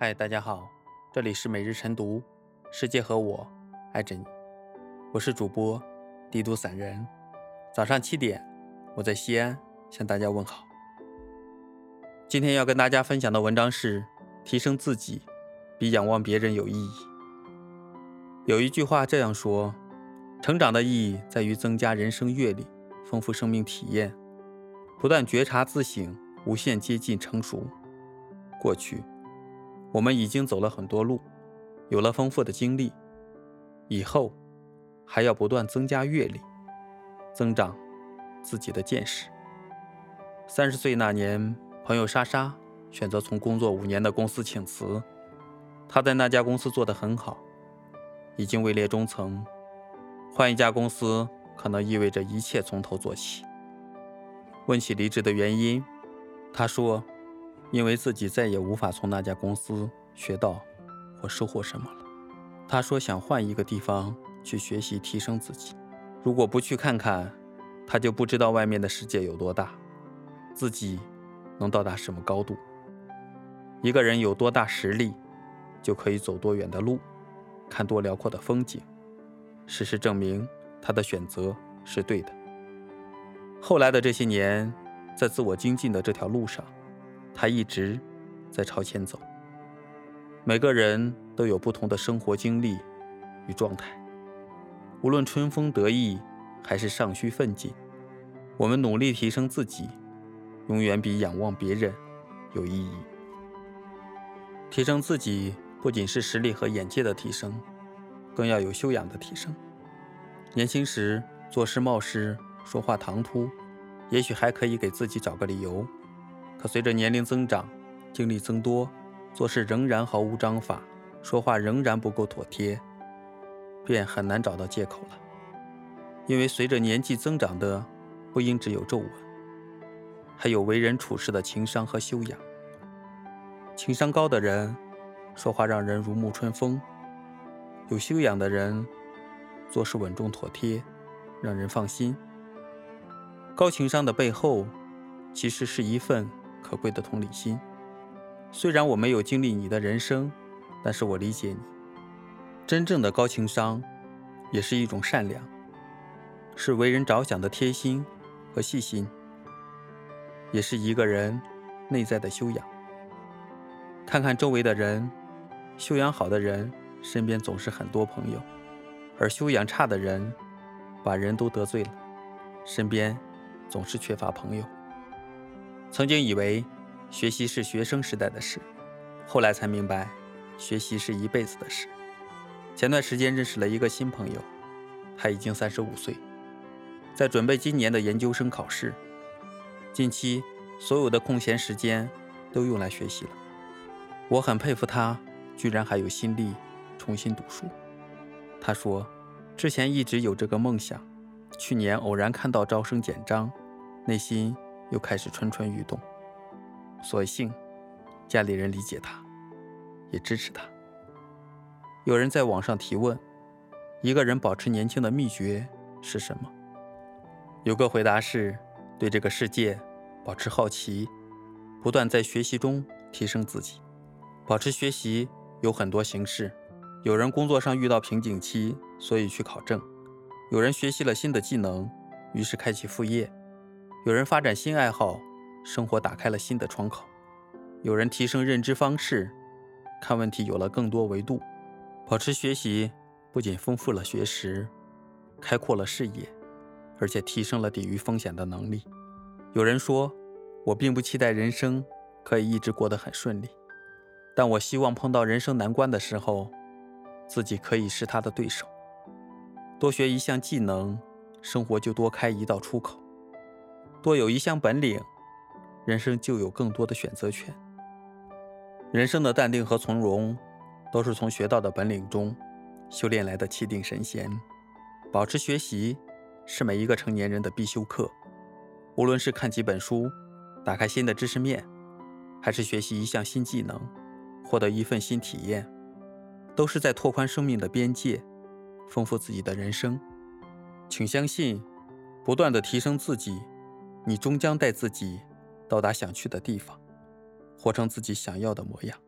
嗨，大家好，这里是每日晨读，世界和我爱着你，我是主播帝都散人。早上七点，我在西安向大家问好。今天要跟大家分享的文章是：提升自己比仰望别人有意义。有一句话这样说：成长的意义在于增加人生阅历，丰富生命体验，不断觉察自省，无限接近成熟。过去。我们已经走了很多路，有了丰富的经历，以后还要不断增加阅历，增长自己的见识。三十岁那年，朋友莎莎选择从工作五年的公司请辞，她在那家公司做得很好，已经位列中层，换一家公司可能意味着一切从头做起。问起离职的原因，她说。因为自己再也无法从那家公司学到或收获什么了，他说想换一个地方去学习提升自己。如果不去看看，他就不知道外面的世界有多大，自己能到达什么高度。一个人有多大实力，就可以走多远的路，看多辽阔的风景。事实证明，他的选择是对的。后来的这些年，在自我精进的这条路上。他一直在朝前走。每个人都有不同的生活经历与状态，无论春风得意还是尚需奋进，我们努力提升自己，永远比仰望别人有意义。提升自己不仅是实力和眼界的提升，更要有修养的提升。年轻时做事冒失、说话唐突，也许还可以给自己找个理由。可随着年龄增长，经历增多，做事仍然毫无章法，说话仍然不够妥帖，便很难找到借口了。因为随着年纪增长的，不应只有皱纹，还有为人处事的情商和修养。情商高的人，说话让人如沐春风；有修养的人，做事稳重妥帖，让人放心。高情商的背后，其实是一份。可贵的同理心。虽然我没有经历你的人生，但是我理解你。真正的高情商，也是一种善良，是为人着想的贴心和细心，也是一个人内在的修养。看看周围的人，修养好的人身边总是很多朋友，而修养差的人，把人都得罪了，身边总是缺乏朋友。曾经以为学习是学生时代的事，后来才明白，学习是一辈子的事。前段时间认识了一个新朋友，他已经三十五岁，在准备今年的研究生考试。近期所有的空闲时间都用来学习了。我很佩服他，居然还有心力重新读书。他说，之前一直有这个梦想，去年偶然看到招生简章，内心。又开始蠢蠢欲动，所幸家里人理解他，也支持他。有人在网上提问：一个人保持年轻的秘诀是什么？有个回答是：对这个世界保持好奇，不断在学习中提升自己。保持学习有很多形式，有人工作上遇到瓶颈期，所以去考证；有人学习了新的技能，于是开启副业。有人发展新爱好，生活打开了新的窗口；有人提升认知方式，看问题有了更多维度。保持学习不仅丰富了学识，开阔了视野，而且提升了抵御风险的能力。有人说，我并不期待人生可以一直过得很顺利，但我希望碰到人生难关的时候，自己可以是他的对手。多学一项技能，生活就多开一道出口。多有一项本领，人生就有更多的选择权。人生的淡定和从容，都是从学到的本领中修炼来的气定神闲。保持学习是每一个成年人的必修课。无论是看几本书，打开新的知识面，还是学习一项新技能，获得一份新体验，都是在拓宽生命的边界，丰富自己的人生。请相信，不断的提升自己。你终将带自己到达想去的地方，活成自己想要的模样。